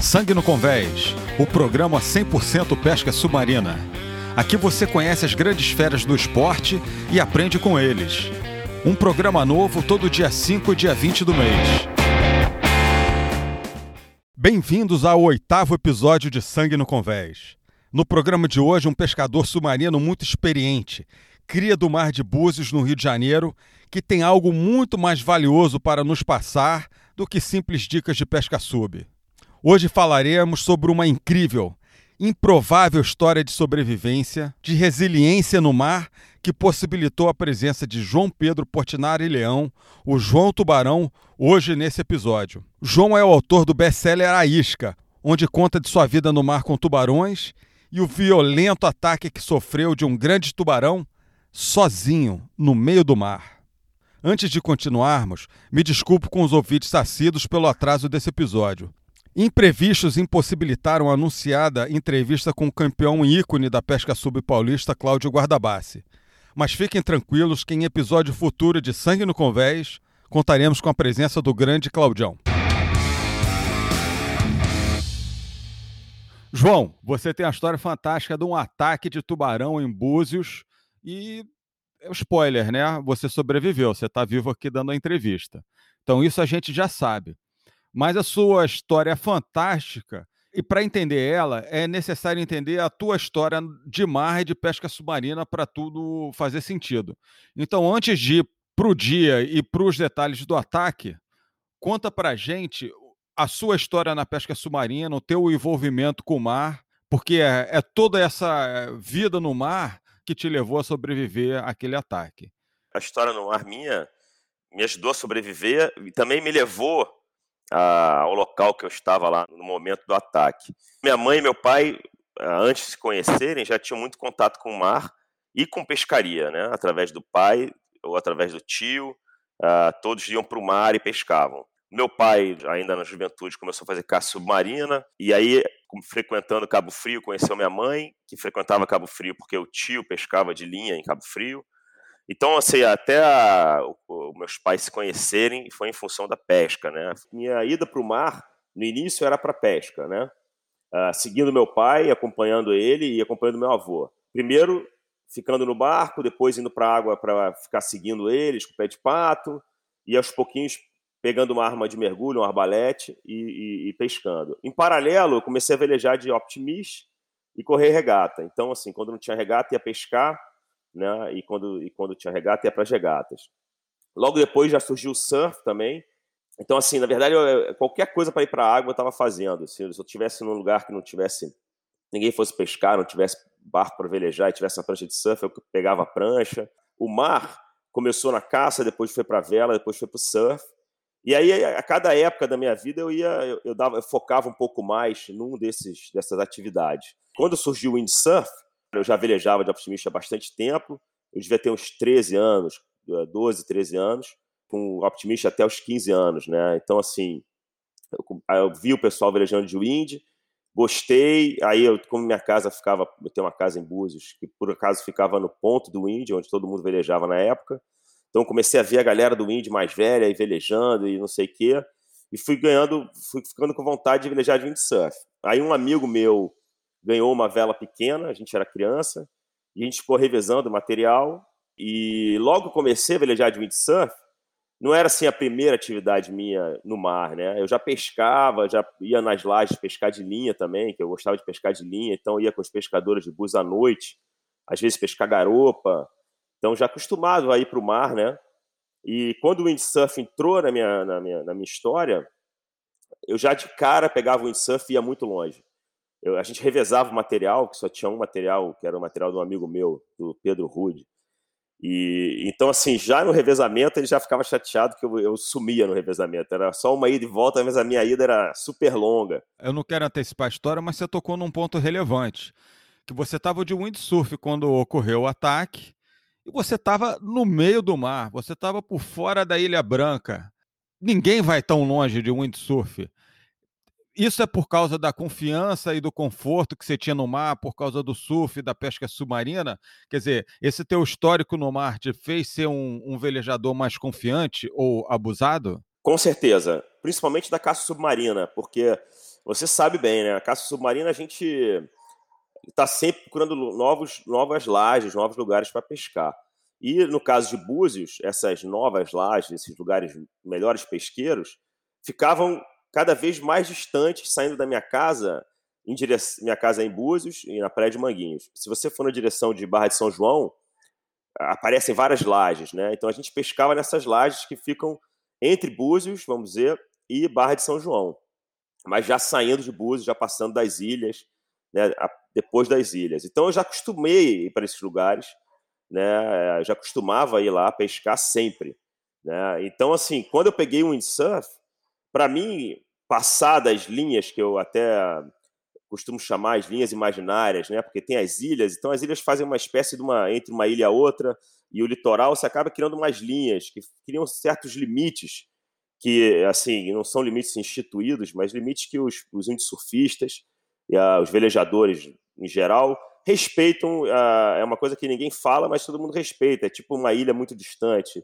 Sangue no Convés, o programa 100% pesca submarina. Aqui você conhece as grandes feras do esporte e aprende com eles. Um programa novo todo dia 5 e dia 20 do mês. Bem-vindos ao oitavo episódio de Sangue no Convés. No programa de hoje, um pescador submarino muito experiente, cria do Mar de Búzios, no Rio de Janeiro, que tem algo muito mais valioso para nos passar do que simples dicas de pesca sub. Hoje falaremos sobre uma incrível, improvável história de sobrevivência, de resiliência no mar que possibilitou a presença de João Pedro Portinari Leão, o João Tubarão, hoje nesse episódio. João é o autor do best-seller A Isca, onde conta de sua vida no mar com tubarões e o violento ataque que sofreu de um grande tubarão sozinho no meio do mar. Antes de continuarmos, me desculpo com os ouvintes assíduos pelo atraso desse episódio. Imprevistos impossibilitaram a anunciada entrevista com o campeão ícone da pesca subpaulista Cláudio Guardabassi. Mas fiquem tranquilos que em episódio futuro de Sangue no Convés contaremos com a presença do grande Claudião. João, você tem a história fantástica de um ataque de tubarão em Búzios e é spoiler, né? Você sobreviveu, você está vivo aqui dando a entrevista. Então isso a gente já sabe. Mas a sua história é fantástica e para entender ela é necessário entender a tua história de mar e de pesca submarina para tudo fazer sentido. Então, antes de ir para o dia e para os detalhes do ataque, conta para a gente a sua história na pesca submarina, o teu envolvimento com o mar, porque é, é toda essa vida no mar que te levou a sobreviver àquele ataque. A história no mar minha me ajudou a sobreviver e também me levou ao local que eu estava lá no momento do ataque. Minha mãe e meu pai, antes de se conhecerem, já tinham muito contato com o mar e com pescaria, né? Através do pai ou através do tio, uh, todos iam para o mar e pescavam. Meu pai, ainda na juventude, começou a fazer caça submarina, e aí, frequentando Cabo Frio, conheceu minha mãe, que frequentava Cabo Frio porque o tio pescava de linha em Cabo Frio. Então, assim, até os meus pais se conhecerem foi em função da pesca, né? Minha ida para o mar, no início, era para pesca, né? Uh, seguindo meu pai, acompanhando ele e acompanhando meu avô. Primeiro, ficando no barco, depois indo para a água para ficar seguindo eles com o pé de pato, e aos pouquinhos pegando uma arma de mergulho, um arbalete e, e, e pescando. Em paralelo, eu comecei a velejar de optimist e correr regata. Então, assim, quando não tinha regata, ia pescar, né? E quando, e quando tinha regata, ia para as regatas. Logo depois já surgiu o surf também. Então, assim, na verdade, eu, qualquer coisa para ir para a água eu estava fazendo. Se eu estivesse num lugar que não tivesse ninguém fosse pescar, não tivesse barco para velejar e tivesse a prancha de surf, eu pegava a prancha. O mar começou na caça, depois foi para vela, depois foi para o surf. E aí, a cada época da minha vida, eu ia, eu, eu, dava, eu focava um pouco mais num desses, dessas atividades. Quando surgiu o windsurf, eu já velejava de optimista há bastante tempo. Eu devia ter uns 13 anos, 12, eh, 13 anos, com optimista até os 15 anos, né? Então, assim, eu, eu vi o pessoal velejando de wind, gostei. Aí, eu, como minha casa ficava, eu tenho uma casa em Búzios, que por acaso ficava no ponto do wind, onde todo mundo velejava na época. Então comecei a ver a galera do Indy mais velha e velejando e não sei o quê. E fui ganhando, fui ficando com vontade de velejar de windsurf. Aí um amigo meu ganhou uma vela pequena, a gente era criança, e a gente ficou revezando o material. E logo comecei a velejar de windsurf, não era assim a primeira atividade minha no mar, né? Eu já pescava, já ia nas lajes pescar de linha também, que eu gostava de pescar de linha, então ia com os pescadores de bus à noite, às vezes pescar garopa, então, já acostumado a ir para o mar, né? E quando o windsurf entrou na minha, na, minha, na minha história, eu já de cara pegava o windsurf e ia muito longe. Eu, a gente revezava o material, que só tinha um material, que era o material de um amigo meu, do Pedro Rude. E então, assim, já no revezamento ele já ficava chateado que eu, eu, sumia no revezamento. Era só uma ida e volta, mas a minha ida era super longa. Eu não quero antecipar a história, mas você tocou num ponto relevante. Que você estava de windsurf quando ocorreu o ataque, e você estava no meio do mar, você estava por fora da Ilha Branca. Ninguém vai tão longe de windsurf. Isso é por causa da confiança e do conforto que você tinha no mar, por causa do surf e da pesca submarina? Quer dizer, esse teu histórico no mar te fez ser um, um velejador mais confiante ou abusado? Com certeza. principalmente da caça submarina, porque você sabe bem, né? A caça submarina a gente está sempre procurando novos, novas lajes, novos lugares para pescar. E no caso de Búzios, essas novas lajes, esses lugares melhores pesqueiros, ficavam cada vez mais distantes, saindo da minha casa, em minha casa é em Búzios e na Praia de Manguinhos. Se você for na direção de Barra de São João, aparecem várias lajes, né? Então a gente pescava nessas lajes que ficam entre Búzios, vamos dizer, e Barra de São João. Mas já saindo de Búzios, já passando das ilhas, né, depois das ilhas. Então eu já acostumei ir para esses lugares, né, já costumava ir lá pescar sempre. Né? Então, assim, quando eu peguei o windsurf, para mim, passar das linhas que eu até costumo chamar as linhas imaginárias, né? Porque tem as ilhas, então as ilhas fazem uma espécie de uma entre uma ilha e outra e o litoral você acaba criando umas linhas que criam certos limites que assim não são limites instituídos, mas limites que os, os windsurfistas e a, os velejadores em geral respeitam. A, é uma coisa que ninguém fala, mas todo mundo respeita. É tipo uma ilha muito distante,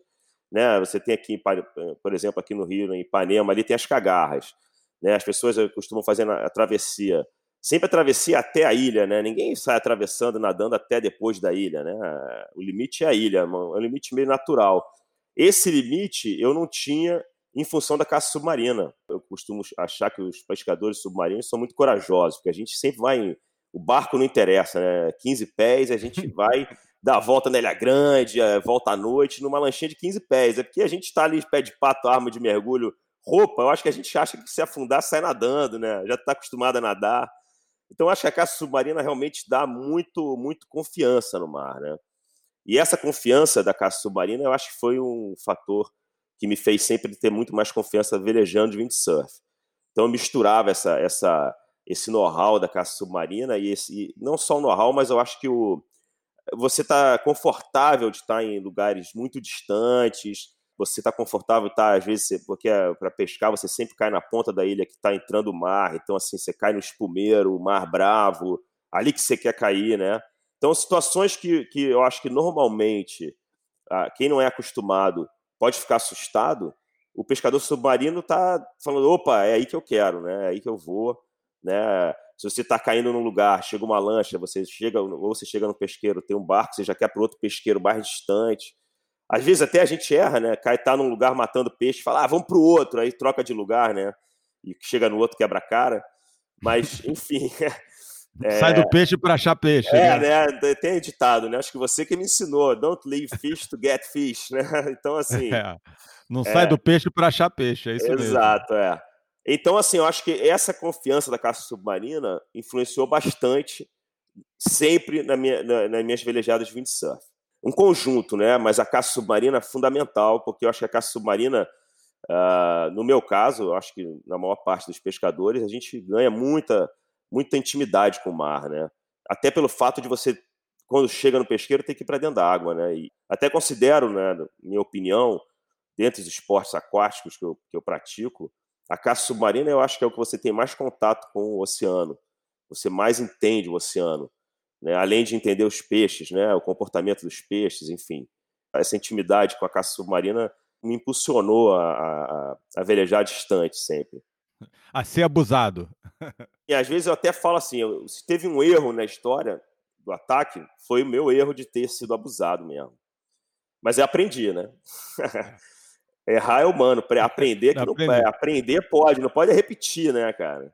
né? Você tem aqui, por exemplo, aqui no Rio, em Ipanema, ali tem as cagarras. Né? As pessoas costumam fazer a travessia sempre a travessia até a ilha, né? Ninguém sai atravessando, nadando até depois da ilha, né? O limite é a ilha, é um limite meio natural. Esse limite eu não tinha em função da caça submarina. Eu costumo achar que os pescadores submarinos são muito corajosos, porque a gente sempre vai em... O barco não interessa, né? 15 pés, a gente vai dar a volta na Ilha Grande, volta à noite, numa lanchinha de 15 pés. É porque a gente está ali, pé de pato, arma de mergulho, roupa. Eu acho que a gente acha que se afundar, sai nadando, né? Já está acostumado a nadar. Então, acho que a caça submarina realmente dá muito, muito confiança no mar, né? E essa confiança da caça submarina, eu acho que foi um fator que me fez sempre ter muito mais confiança velejando de windsurf. Então, eu misturava essa, essa, esse know-how da caça submarina e esse, não só o know-how, mas eu acho que o, você está confortável de estar em lugares muito distantes, você está confortável, tá? Às vezes, porque é, para pescar você sempre cai na ponta da ilha que está entrando o mar, então assim você cai no espumeiro, o mar bravo, ali que você quer cair, né? Então situações que, que eu acho que normalmente quem não é acostumado pode ficar assustado. O pescador submarino está falando, opa, é aí que eu quero, né? É aí que eu vou, né? Se você está caindo num lugar, chega uma lancha, você chega ou você chega no pesqueiro, tem um barco, você já quer para outro pesqueiro mais distante às vezes até a gente erra, né? Cai tá num lugar matando peixe, fala, ah, vamos pro outro, aí troca de lugar, né? E chega no outro quebra a cara. Mas, enfim. É... Sai do peixe para achar peixe. É, né? né? Tem ditado, né? Acho que você que me ensinou. Don't leave fish to get fish, né? Então, assim. É. Não é... sai do peixe para achar peixe, é isso Exato, mesmo. Exato, é. Então, assim, eu acho que essa confiança da caça submarina influenciou bastante sempre na minha, na, nas minhas velejadas de windsurf um conjunto, né? Mas a caça submarina é fundamental, porque eu acho que a caça submarina, uh, no meu caso, eu acho que na maior parte dos pescadores, a gente ganha muita, muita intimidade com o mar, né? Até pelo fato de você, quando chega no pesqueiro, ter que ir para dentro da água, né? E até considero, né, minha opinião, dentre os esportes aquáticos que eu, que eu pratico, a caça submarina eu acho que é o que você tem mais contato com o oceano, você mais entende o oceano né? além de entender os peixes, né? o comportamento dos peixes, enfim. Essa intimidade com a caça submarina me impulsionou a, a, a velejar distante sempre. A ser abusado. E às vezes eu até falo assim: se teve um erro na história do ataque, foi o meu erro de ter sido abusado mesmo. Mas eu aprendi, né? Errar é humano, aprender que não, aprender. aprender pode, não pode repetir, né, cara?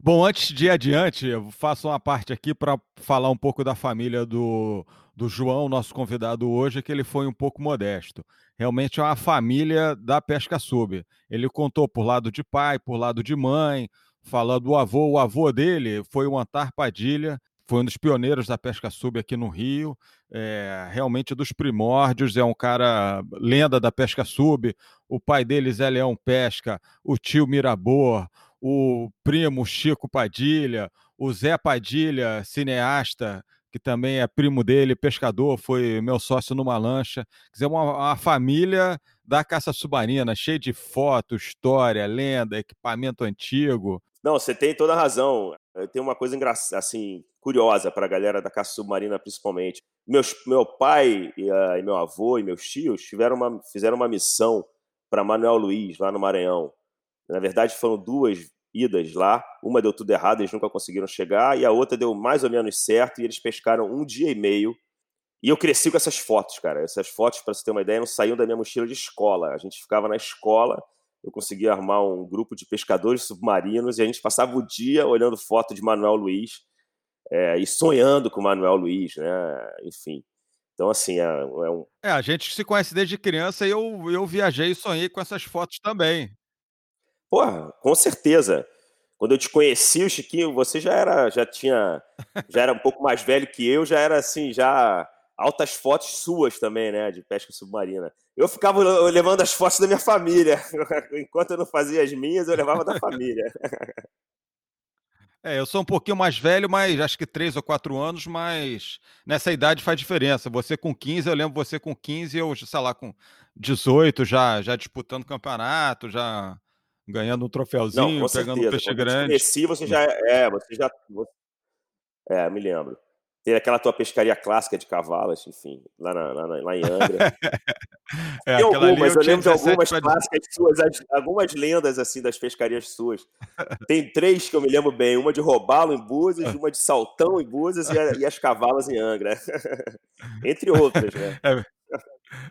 Bom, antes de ir adiante, eu faço uma parte aqui para falar um pouco da família do, do João, nosso convidado hoje, que ele foi um pouco modesto. Realmente é uma família da pesca sub. Ele contou por lado de pai, por lado de mãe, falando do avô. O avô dele foi o Antar Padilha, foi um dos pioneiros da pesca sub aqui no Rio, é, realmente dos primórdios, é um cara lenda da pesca sub. O pai deles é Leão Pesca, o tio Mirabor, o primo Chico Padilha, o Zé Padilha, cineasta, que também é primo dele, pescador, foi meu sócio numa lancha. Quer dizer, uma, uma família da caça submarina, cheia de fotos, história, lenda, equipamento antigo. Não, você tem toda a razão. Tem uma coisa engraçada, assim, curiosa para a galera da caça submarina, principalmente. Meus, meu pai e, uh, e, meu avô e meus tios tiveram uma, fizeram uma missão para Manuel Luiz, lá no Maranhão. Na verdade, foram duas idas lá. Uma deu tudo errado, eles nunca conseguiram chegar, e a outra deu mais ou menos certo, e eles pescaram um dia e meio. E eu cresci com essas fotos, cara. Essas fotos, para você ter uma ideia, não saíam da minha mochila de escola. A gente ficava na escola, eu conseguia armar um grupo de pescadores submarinos, e a gente passava o dia olhando foto de Manuel Luiz é, e sonhando com Manuel Luiz, né? Enfim. Então, assim, é, é, um. É, a gente se conhece desde criança e eu, eu viajei e sonhei com essas fotos também. Porra, com certeza. Quando eu te conheci, o Chiquinho, você já era, já tinha, já era um pouco mais velho que eu, já era assim, já altas fotos suas também, né, de pesca submarina. Eu ficava levando as fotos da minha família. Enquanto eu não fazia as minhas, eu levava da família. É, eu sou um pouquinho mais velho, mas acho que três ou quatro anos, mas nessa idade faz diferença. Você com 15, eu lembro você com 15, eu, sei lá, com 18, já, já disputando campeonato, já ganhando um troféuzinho, Não, pegando certeza. um peixe grande. Conheci, você já é, você já é, me lembro. Tem aquela tua pescaria clássica de cavalas, enfim, lá, na, lá, lá em Angra. é, Tem algumas, eu, eu lembro de algumas clássicas suas, algumas lendas assim das pescarias suas. Tem três que eu me lembro bem: uma de Robalo em Búzios, uma de Saltão em Búzios e, a, e as cavalas em Angra. Entre outras, né? É.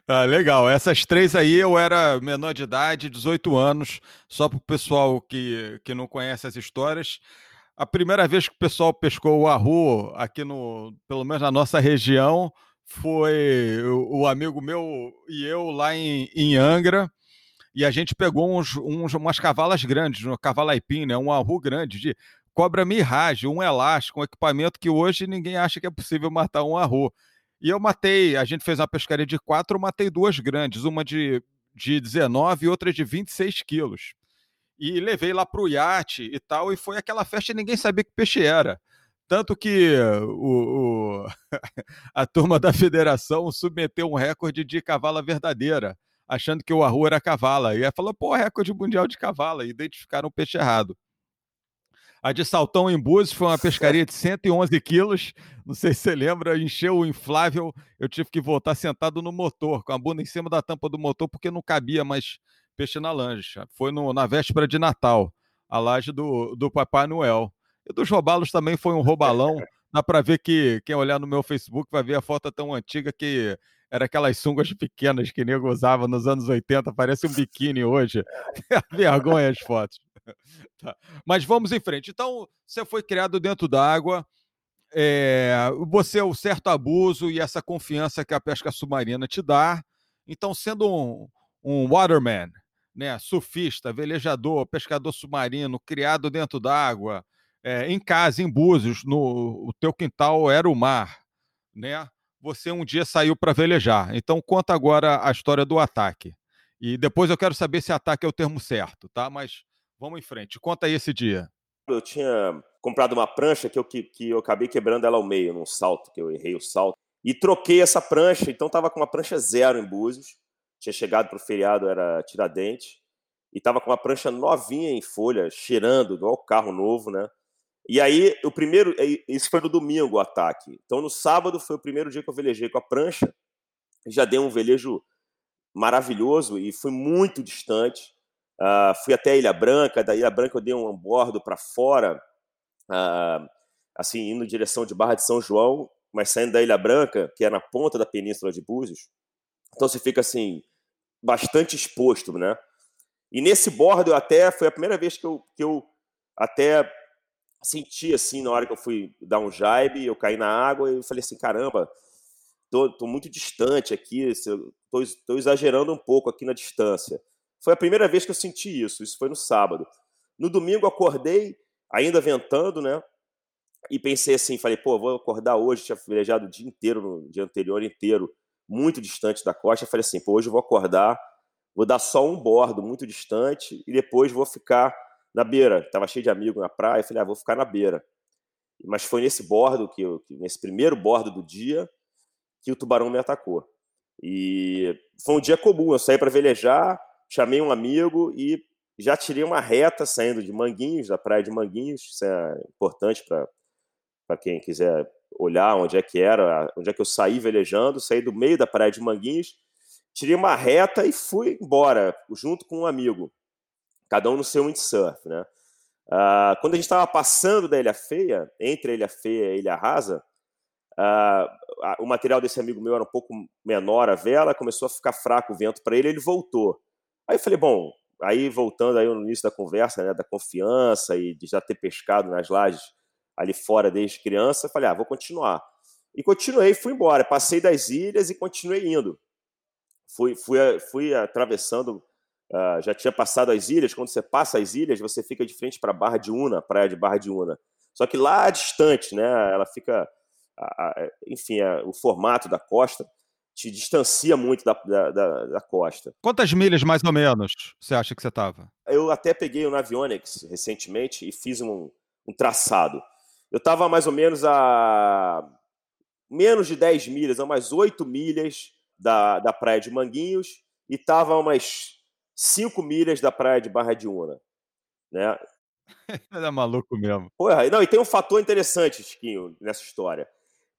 Ah, legal. Essas três aí eu era menor de idade, 18 anos, só para o pessoal que, que não conhece as histórias. A primeira vez que o pessoal pescou o arru aqui no, pelo menos na nossa região, foi o, o amigo meu e eu lá em, em, Angra. E a gente pegou uns, uns, umas cavalas grandes, uma cavala aipim, né? um arru grande de cobra mirage, um elástico, um equipamento que hoje ninguém acha que é possível matar um arru. E eu matei, a gente fez uma pescaria de quatro, eu matei duas grandes, uma de, de 19 e outra de 26 quilos e levei lá para o iate e tal, e foi aquela festa e ninguém sabia que peixe era. Tanto que o, o a turma da federação submeteu um recorde de cavala verdadeira, achando que o arru era cavala. E aí falou, pô, recorde mundial de cavala, e identificaram o peixe errado. A de Saltão em Búzios foi uma pescaria de 111 quilos. Não sei se você lembra, encheu o inflável. Eu tive que voltar sentado no motor, com a bunda em cima da tampa do motor, porque não cabia mais peixe na lancha. Foi no, na véspera de Natal, a laje do, do Papai Noel. E dos robalos também foi um robalão. Dá para ver que quem olhar no meu Facebook vai ver a foto tão antiga que era aquelas sungas pequenas que nego usava nos anos 80, parece um biquíni hoje. Vergonha as fotos. Tá. Mas vamos em frente. Então, você foi criado dentro d'água, é, você é o certo abuso e essa confiança que a pesca submarina te dá. Então, sendo um, um waterman, né, surfista, velejador, pescador submarino, criado dentro d'água, é, em casa, em Búzios, no o teu quintal era o mar, né? Você um dia saiu para velejar. Então conta agora a história do ataque. E depois eu quero saber se ataque é o termo certo, tá? Mas vamos em frente. Conta aí esse dia. Eu tinha comprado uma prancha que eu, que, que eu acabei quebrando ela ao meio, num salto, que eu errei o salto. E troquei essa prancha, então estava com uma prancha zero em Búzios tinha chegado para o feriado, era Tiradentes, e estava com uma prancha novinha em folha, cheirando, igual carro novo, né? E aí, o primeiro, isso foi no domingo o ataque. Então, no sábado foi o primeiro dia que eu velejei com a prancha, já dei um velejo maravilhoso e fui muito distante. Uh, fui até Ilha Branca, da Ilha Branca eu dei um bordo para fora, uh, assim, indo em direção de Barra de São João, mas saindo da Ilha Branca, que é na ponta da península de Búzios, então você fica assim, bastante exposto, né? E nesse bordo eu até, foi a primeira vez que eu, que eu até senti assim, na hora que eu fui dar um jibe, eu caí na água e eu falei assim, caramba, tô, tô muito distante aqui, tô, tô exagerando um pouco aqui na distância. Foi a primeira vez que eu senti isso, isso foi no sábado. No domingo acordei, ainda ventando, né? E pensei assim, falei, pô, vou acordar hoje, tinha velejado o dia inteiro, no dia anterior inteiro, muito distante da costa. Falei assim, pô, hoje eu vou acordar, vou dar só um bordo muito distante e depois vou ficar na beira. Tava cheio de amigos na praia, falei, ah, vou ficar na beira. Mas foi nesse bordo, que, eu, nesse primeiro bordo do dia, que o tubarão me atacou. E foi um dia comum, eu saí para velejar, chamei um amigo e já tirei uma reta saindo de Manguinhos, da praia de Manguinhos, isso é importante para quem quiser olhar onde é que era, onde é que eu saí velejando, saí do meio da praia de Manguinhos, tirei uma reta e fui embora, junto com um amigo, cada um no seu windsurf, né? Uh, quando a gente estava passando da Ilha Feia, entre a Ilha Feia e a Ilha Rasa, uh, o material desse amigo meu era um pouco menor, a vela, começou a ficar fraco o vento para ele, ele voltou. Aí eu falei, bom, aí voltando aí no início da conversa, né, da confiança e de já ter pescado nas lajes ali fora desde criança, falei, ah, vou continuar. E continuei, fui embora, passei das ilhas e continuei indo. Fui, fui, fui atravessando Uh, já tinha passado as ilhas. Quando você passa as ilhas, você fica de frente para Barra de Una, praia de Barra de Una. Só que lá distante, né? Ela fica, enfim, o formato da costa te distancia muito da, da, da, costa. Quantas milhas mais ou menos você acha que você estava? Eu até peguei o Navionics recentemente e fiz um, um traçado. Eu estava mais ou menos a menos de 10 milhas, a umas 8 milhas da, da praia de Manguinhos e estava a umas 5 milhas da praia de Barra de Una. Né? é maluco mesmo. Porra, não, e tem um fator interessante, Chiquinho, nessa história.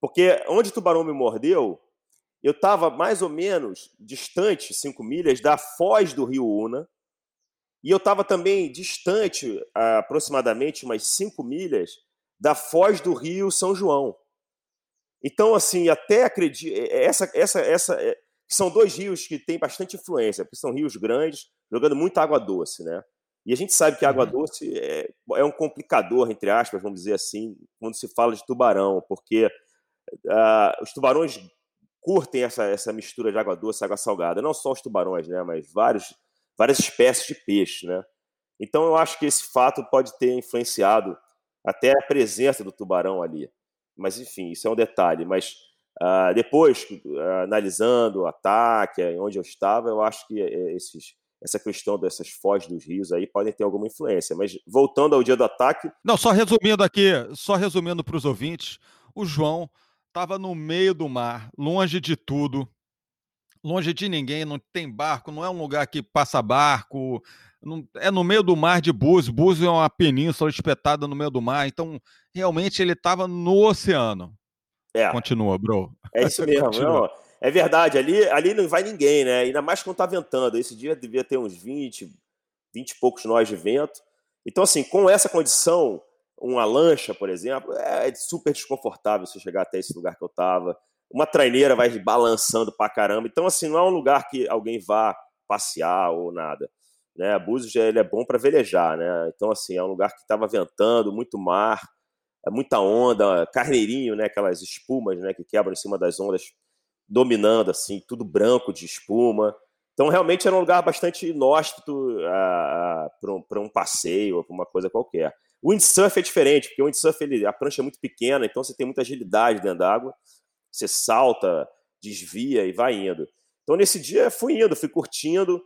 Porque onde o tubarão me mordeu, eu estava mais ou menos distante, 5 milhas, da foz do rio Una. E eu estava também distante, aproximadamente umas 5 milhas, da foz do rio São João. Então, assim, até acredito. Essa, essa, essa, é, são dois rios que têm bastante influência, porque são rios grandes, jogando muita água doce, né? E a gente sabe que a água uhum. doce é, é, um complicador, entre aspas, vamos dizer assim, quando se fala de tubarão, porque uh, os tubarões curtem essa, essa mistura de água doce e água salgada. Não só os tubarões, né? Mas vários, várias espécies de peixe, né? Então eu acho que esse fato pode ter influenciado até a presença do tubarão ali. Mas enfim, isso é um detalhe. Mas Uh, depois, uh, analisando o ataque, onde eu estava, eu acho que eh, esses, essa questão dessas foz dos rios aí podem ter alguma influência. Mas voltando ao dia do ataque. Não, só resumindo aqui, só resumindo para os ouvintes, o João estava no meio do mar, longe de tudo, longe de ninguém, não tem barco, não é um lugar que passa barco, não, é no meio do mar de Búzios. Búzios é uma península espetada no meio do mar, então realmente ele estava no oceano. É. Continua, bro. É isso mesmo. Não, é verdade, ali, ali não vai ninguém, né? Ainda mais quando tá ventando. Esse dia devia ter uns 20, 20 e poucos nós de vento. Então, assim, com essa condição, uma lancha, por exemplo, é super desconfortável você chegar até esse lugar que eu tava. Uma traineira vai balançando pra caramba. Então, assim, não é um lugar que alguém vá passear ou nada. Né? Búzios ele é bom para velejar, né? Então, assim, é um lugar que estava ventando, muito mar. É muita onda, carneirinho, né? Aquelas espumas, né? Que quebram em cima das ondas, dominando, assim, tudo branco de espuma. Então, realmente era um lugar bastante inóspito ah, para um, um, passeio, para uma coisa qualquer. O windsurf é diferente, porque o windsurf ele, a prancha é muito pequena, então você tem muita agilidade dentro d'água. Você salta, desvia e vai indo. Então, nesse dia, fui indo, fui curtindo.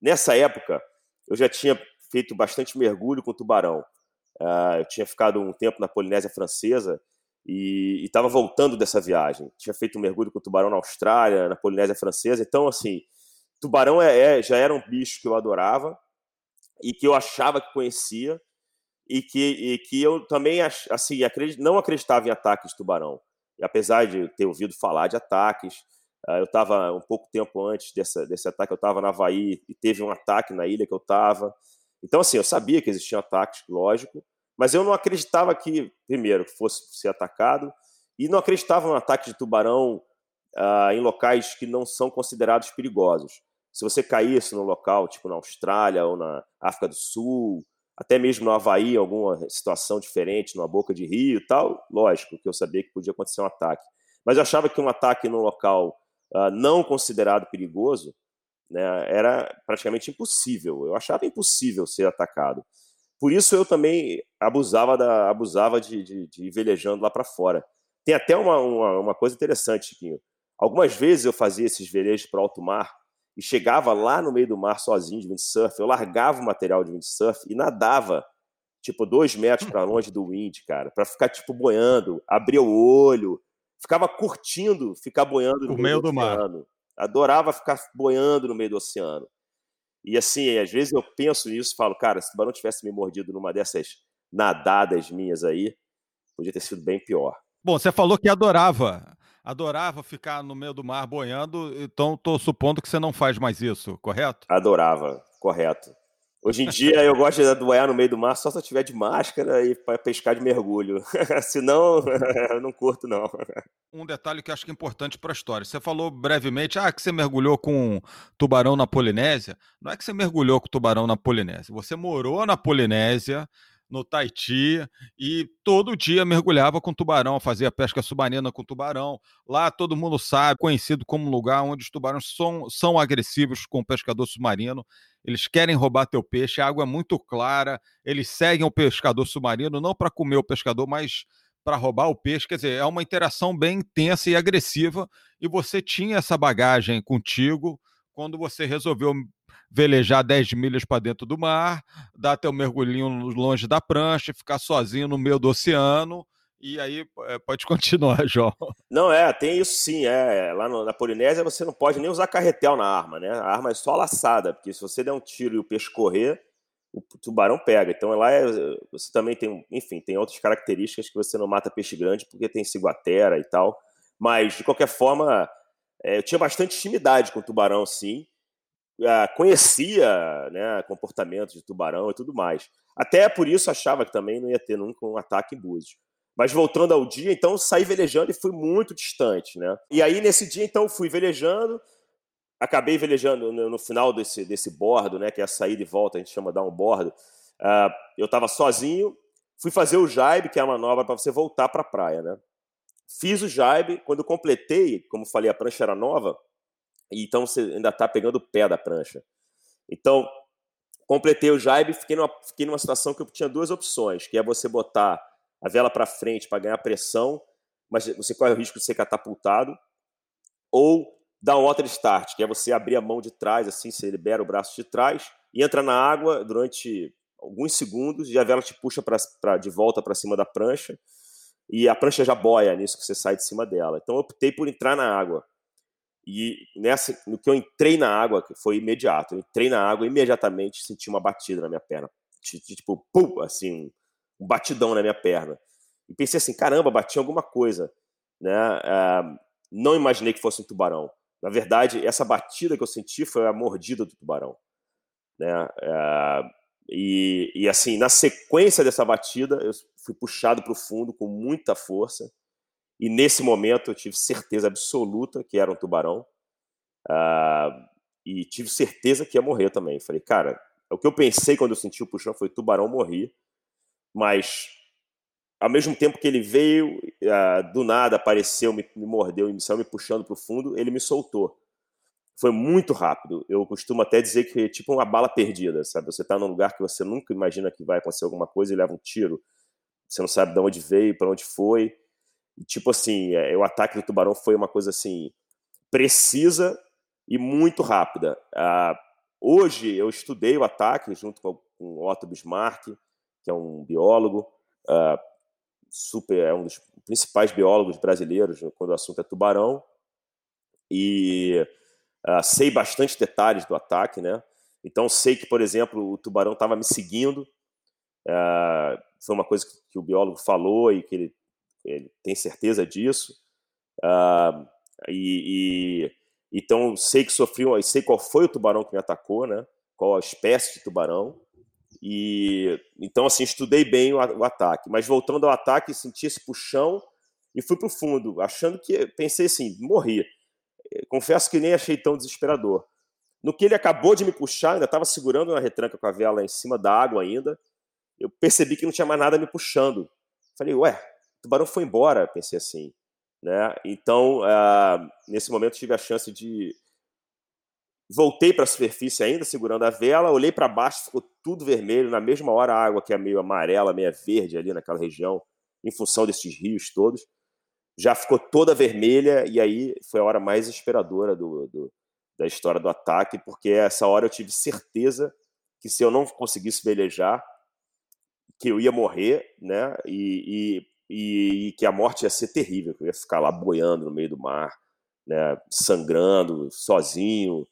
Nessa época, eu já tinha feito bastante mergulho com tubarão. Uh, eu tinha ficado um tempo na Polinésia Francesa e estava voltando dessa viagem. Tinha feito um mergulho com tubarão na Austrália, na Polinésia Francesa. Então, assim, tubarão é, é, já era um bicho que eu adorava e que eu achava que conhecia e que, e que eu também assim, não acreditava em ataques tubarão. E apesar de ter ouvido falar de ataques, uh, eu estava um pouco tempo antes dessa, desse ataque, eu estava na Havaí e teve um ataque na ilha que eu estava. Então, assim, eu sabia que existiam ataques, lógico, mas eu não acreditava que, primeiro, fosse ser atacado, e não acreditava no ataque de tubarão uh, em locais que não são considerados perigosos. Se você caísse no local, tipo na Austrália ou na África do Sul, até mesmo no Havaí, alguma situação diferente, numa boca de rio e tal, lógico que eu sabia que podia acontecer um ataque. Mas eu achava que um ataque num local uh, não considerado perigoso né, era praticamente impossível. Eu achava impossível ser atacado. Por isso eu também abusava, da, abusava de, de, de ir velejando lá para fora. Tem até uma, uma, uma, coisa interessante, Chiquinho. Algumas vezes eu fazia esses velejos para alto mar e chegava lá no meio do mar sozinho de windsurf. Eu largava o material de windsurf e nadava tipo dois metros para longe do wind, cara, para ficar tipo boiando, abria o olho, ficava curtindo ficar boiando no o meio, do, do mar adorava ficar boiando no meio do oceano. E assim, às vezes eu penso nisso e falo, cara, se o tubarão tivesse me mordido numa dessas nadadas minhas aí, podia ter sido bem pior. Bom, você falou que adorava Adorava ficar no meio do mar boiando, então estou supondo que você não faz mais isso, correto? Adorava, correto. Hoje em dia eu gosto de boiar no meio do mar só se eu tiver de máscara e para pescar de mergulho. Senão, eu não curto, não. Um detalhe que eu acho que é importante para a história. Você falou brevemente ah, que você mergulhou com tubarão na Polinésia. Não é que você mergulhou com tubarão na Polinésia. Você morou na Polinésia, no Taiti e todo dia mergulhava com tubarão, fazia pesca submarina com tubarão. Lá todo mundo sabe, conhecido como lugar onde os tubarões são, são agressivos com o pescador submarino. Eles querem roubar teu peixe, a água é muito clara, eles seguem o pescador submarino não para comer o pescador, mas para roubar o peixe. Quer dizer, é uma interação bem intensa e agressiva e você tinha essa bagagem contigo quando você resolveu velejar 10 milhas para dentro do mar, dar teu mergulhinho longe da prancha, ficar sozinho no meio do oceano. E aí é, pode continuar, João. Não, é, tem isso sim. É, lá no, na Polinésia você não pode nem usar carretel na arma, né? A arma é só laçada, porque se você der um tiro e o peixe correr, o tubarão pega. Então lá é, você também tem, enfim, tem outras características que você não mata peixe grande porque tem ciguatera e tal. Mas, de qualquer forma, é, eu tinha bastante intimidade com o tubarão, sim. Ah, conhecia né, comportamentos de tubarão e tudo mais. Até por isso achava que também não ia ter nunca um ataque em Búzios. Mas voltando ao dia, então saí velejando e fui muito distante, né? E aí nesse dia então fui velejando, acabei velejando no, no final desse, desse bordo, né? Que é a saída e volta, a gente chama dar um bordo. Uh, eu estava sozinho, fui fazer o jaibe, que é uma manobra para você voltar para a praia, né? Fiz o jaibe, quando completei, como falei, a prancha era nova, então você ainda está pegando o pé da prancha. Então, completei o jibe, fiquei numa, fiquei numa situação que eu tinha duas opções, que é você botar a vela para frente para ganhar pressão, mas você corre o risco de ser catapultado, ou dar um water start, que é você abrir a mão de trás, assim, você libera o braço de trás e entra na água durante alguns segundos e a vela te puxa pra, pra de volta para cima da prancha e a prancha já boia nisso que você sai de cima dela. Então eu optei por entrar na água. E nessa, no que eu entrei na água, foi imediato. Eu entrei na água imediatamente senti uma batida na minha perna. Tipo, pum, assim, um batidão na minha perna. E pensei assim, caramba, bati alguma coisa. Né? Uh, não imaginei que fosse um tubarão. Na verdade, essa batida que eu senti foi a mordida do tubarão. Né? Uh, e, e assim, na sequência dessa batida, eu fui puxado para o fundo com muita força e nesse momento eu tive certeza absoluta que era um tubarão. Uh, e tive certeza que ia morrer também. Falei, cara, o que eu pensei quando eu senti o puxão foi tubarão morrer. Mas ao mesmo tempo que ele veio, uh, do nada apareceu, me, me mordeu e saiu me puxando para o fundo, ele me soltou. Foi muito rápido. Eu costumo até dizer que é tipo uma bala perdida, sabe? Você está num lugar que você nunca imagina que vai acontecer alguma coisa e leva um tiro. Você não sabe de onde veio, para onde foi. E, tipo assim, é, o ataque do Tubarão foi uma coisa assim, precisa e muito rápida. Ah, hoje eu estudei o ataque junto com, com o Otto Bismarck, que é um biólogo, ah, super, é um dos principais biólogos brasileiros quando o assunto é tubarão. E ah, sei bastante detalhes do ataque, né? Então sei que, por exemplo, o tubarão estava me seguindo. Uh, foi uma coisa que, que, o biólogo falou e que ele ele tem certeza disso. Uh, e, e, então sei que sofri, sei qual foi o tubarão que me atacou, né? Qual a espécie de tubarão. E então assim estudei bem o, o ataque. Mas voltando ao ataque, senti esse puxão e fui para o fundo, achando que pensei assim, morri. Confesso que nem achei tão desesperador. No que ele acabou de me puxar, ainda estava segurando na retranca com a vela em cima da água ainda. Eu percebi que não tinha mais nada me puxando. Falei, ué, tubarão foi embora, pensei assim. Né? Então, uh, nesse momento, tive a chance de. Voltei para a superfície ainda, segurando a vela, olhei para baixo, ficou tudo vermelho. Na mesma hora, a água que é meio amarela, meio verde ali naquela região, em função desses rios todos, já ficou toda vermelha. E aí foi a hora mais esperadora do, do da história do ataque, porque essa hora eu tive certeza que se eu não conseguisse velejar, que eu ia morrer, né? E, e e, e, que a morte ia ser terrível, que eu ia ficar lá boiando no meio do mar, né, sangrando, sozinho.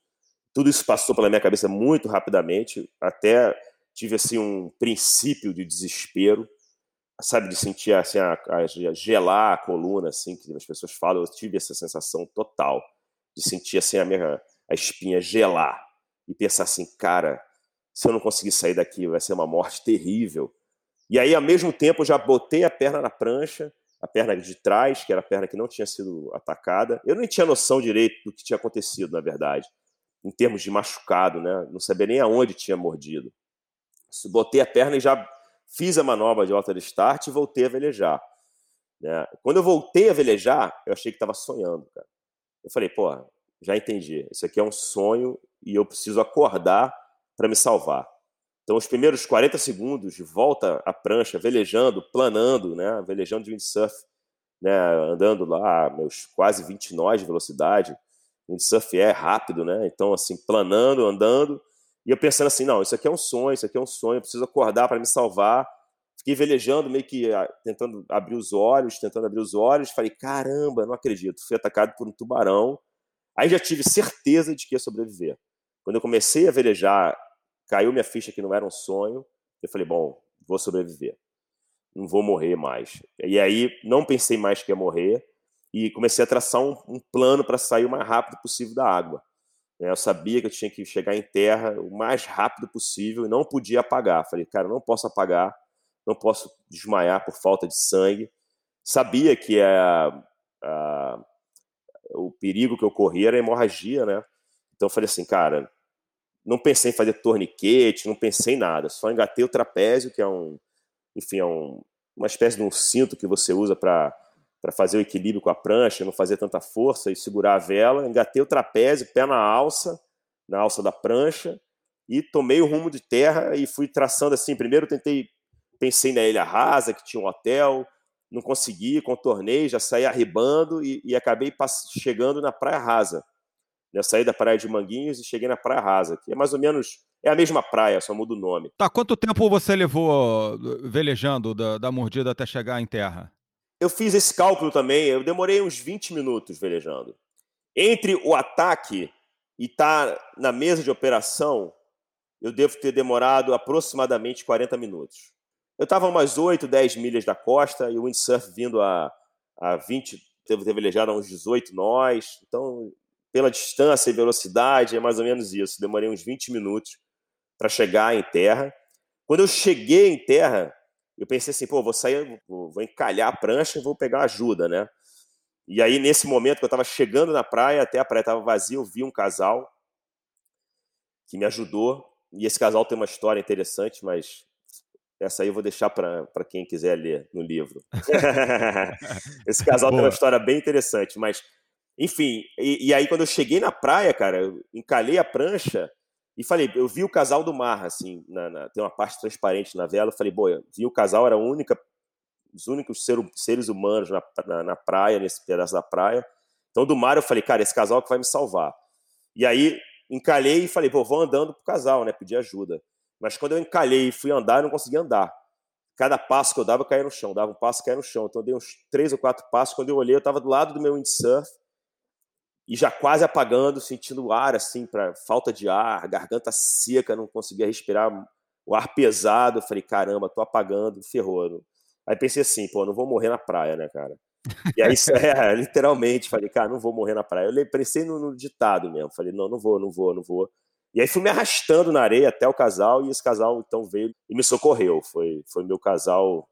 Tudo isso passou pela minha cabeça muito rapidamente, até tive assim um princípio de desespero. sabe, de sentir assim, a, a, gelar a coluna, assim, que as pessoas falam, eu tive essa sensação total de sentir assim a minha a espinha gelar e pensar assim, cara, se eu não conseguir sair daqui vai ser uma morte terrível. E aí, ao mesmo tempo, eu já botei a perna na prancha, a perna de trás, que era a perna que não tinha sido atacada. Eu nem tinha noção direito do que tinha acontecido, na verdade, em termos de machucado, né? Não sabia nem aonde tinha mordido. Botei a perna e já fiz a manobra de alta de start e voltei a velejar. Né? Quando eu voltei a velejar, eu achei que estava sonhando, cara. Eu falei, pô, já entendi. Isso aqui é um sonho e eu preciso acordar para me salvar. Então, os primeiros 40 segundos de volta à prancha, velejando, planando, né? velejando de windsurf, né? andando lá meus quase 20 nós de velocidade. Windsurf é rápido, né? Então, assim, planando, andando. E eu pensando assim, não, isso aqui é um sonho, isso aqui é um sonho, eu preciso acordar para me salvar. Fiquei velejando, meio que ah, tentando abrir os olhos, tentando abrir os olhos. Falei, caramba, não acredito. Fui atacado por um tubarão. Aí já tive certeza de que ia sobreviver. Quando eu comecei a velejar, caiu minha ficha que não era um sonho. Eu falei, bom, vou sobreviver. Não vou morrer mais. E aí não pensei mais que ia morrer e comecei a traçar um, um plano para sair o mais rápido possível da água. Né? Eu sabia que eu tinha que chegar em terra o mais rápido possível e não podia apagar. Falei, cara, não posso apagar, não posso desmaiar por falta de sangue. Sabia que a, a, o perigo que eu corria era hemorragia, né? Então falei assim, cara, não pensei em fazer torniquete, não pensei em nada, só engatei o trapézio, que é um, enfim, é um, uma espécie de um cinto que você usa para para fazer o equilíbrio com a prancha, não fazer tanta força e segurar a vela. Engatei o trapézio, pé na alça, na alça da prancha, e tomei o rumo de terra e fui traçando assim. Primeiro tentei, pensei na Ilha Rasa, que tinha um hotel, não consegui, contornei, já saí arribando e, e acabei chegando na Praia Rasa. Eu saí da Praia de Manguinhos e cheguei na Praia Rasa, que é mais ou menos é a mesma praia, só muda o nome. Tá, quanto tempo você levou velejando da, da mordida até chegar em terra? Eu fiz esse cálculo também, eu demorei uns 20 minutos velejando. Entre o ataque e estar tá na mesa de operação, eu devo ter demorado aproximadamente 40 minutos. Eu estava umas 8, 10 milhas da costa e o windsurf vindo a, a 20, devo ter velejado a uns 18 nós. Então, pela distância e velocidade, é mais ou menos isso. Demorei uns 20 minutos para chegar em terra. Quando eu cheguei em terra, eu pensei assim, pô, vou sair, vou, encalhar a prancha e vou pegar ajuda, né? E aí, nesse momento que eu estava chegando na praia, até a praia estava vazia, eu vi um casal que me ajudou. E esse casal tem uma história interessante, mas essa aí eu vou deixar para quem quiser ler no livro. esse casal Boa. tem uma história bem interessante, mas, enfim. E, e, aí, quando eu cheguei na praia, cara, eu encalhei a prancha e falei, eu vi o casal do mar, assim, na, na, tem uma parte transparente na vela. Eu falei, boa, vi o casal, era a única, os únicos ser, seres humanos na, na, na, praia, nesse pedaço da praia. Então, do mar, eu falei, cara, esse casal é que vai me salvar. E aí, encalhei e falei, pô, vou andando pro casal, né, pedir ajuda. Mas quando eu encalhei e fui andar, eu não conseguia andar. Cada passo que eu dava, eu caía no chão. Dava um passo, caía no chão. Então, eu dei uns três ou quatro passos. Quando eu olhei, eu estava do lado do meu windsurf e já quase apagando, sentindo o ar assim, para falta de ar, garganta seca, não conseguia respirar, o ar pesado. Eu falei, caramba, tô apagando, ferrou. Aí pensei assim, pô, não vou morrer na praia, né, cara? E aí, é, literalmente, falei, cara, não vou morrer na praia. Eu pensei no, no, ditado mesmo, falei, não, não vou, não vou, não vou. E aí fui me arrastando na areia até o casal, e esse casal então veio e me socorreu. Foi, foi meu casal,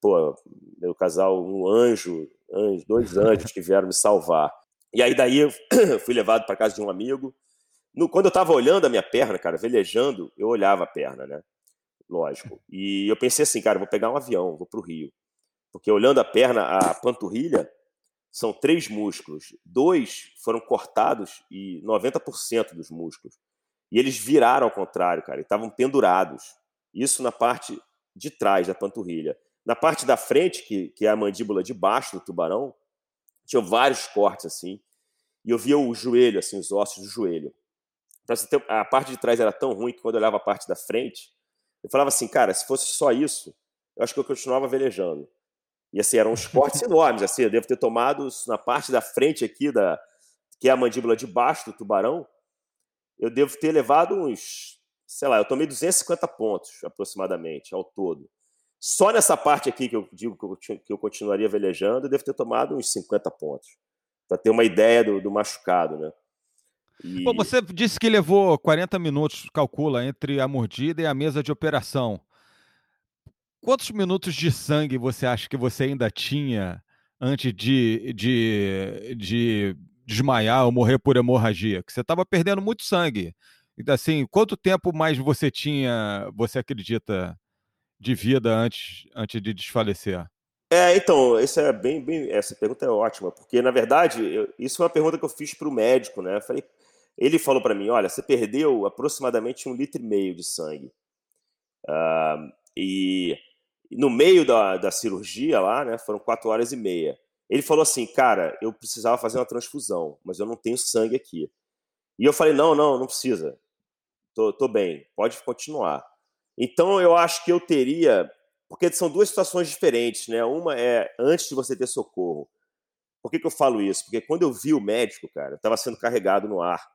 pô, meu casal, um anjo, anjo dois anjos que vieram me salvar. E aí daí eu fui levado para casa de um amigo. No, quando eu estava olhando a minha perna, cara, velejando, eu olhava a perna, né? Lógico. E eu pensei assim, cara, vou pegar um avião, vou para o Rio. Porque olhando a perna, a panturrilha, são três músculos. Dois foram cortados e 90% dos músculos. E eles viraram ao contrário, cara, estavam pendurados. Isso na parte de trás da panturrilha. Na parte da frente, que, que é a mandíbula de baixo do tubarão, tinha vários cortes assim, e eu via o joelho, assim, os ossos do joelho. A parte de trás era tão ruim que quando eu olhava a parte da frente, eu falava assim, cara, se fosse só isso, eu acho que eu continuava velejando. E assim, eram uns cortes enormes, assim, eu devo ter tomado na parte da frente aqui, da, que é a mandíbula de baixo do tubarão, eu devo ter levado uns, sei lá, eu tomei 250 pontos aproximadamente ao todo. Só nessa parte aqui que eu digo que eu, que eu continuaria velejando, eu devo ter tomado uns 50 pontos. Para ter uma ideia do, do machucado, né? E... Bom, você disse que levou 40 minutos, calcula, entre a mordida e a mesa de operação. Quantos minutos de sangue você acha que você ainda tinha antes de, de, de desmaiar ou morrer por hemorragia? Que você estava perdendo muito sangue. Então, assim, quanto tempo mais você tinha, você acredita, de vida antes, antes de desfalecer? É, então, essa é bem, bem, essa pergunta é ótima, porque na verdade eu, isso é uma pergunta que eu fiz para o médico, né? Falei, ele falou para mim, olha, você perdeu aproximadamente um litro e meio de sangue uh, e no meio da, da cirurgia lá, né? Foram quatro horas e meia. Ele falou assim, cara, eu precisava fazer uma transfusão, mas eu não tenho sangue aqui. E eu falei, não, não, não precisa. Tô, tô bem, pode continuar. Então eu acho que eu teria, porque são duas situações diferentes, né? Uma é antes de você ter socorro. Por que, que eu falo isso? Porque quando eu vi o médico, cara, eu estava sendo carregado no ar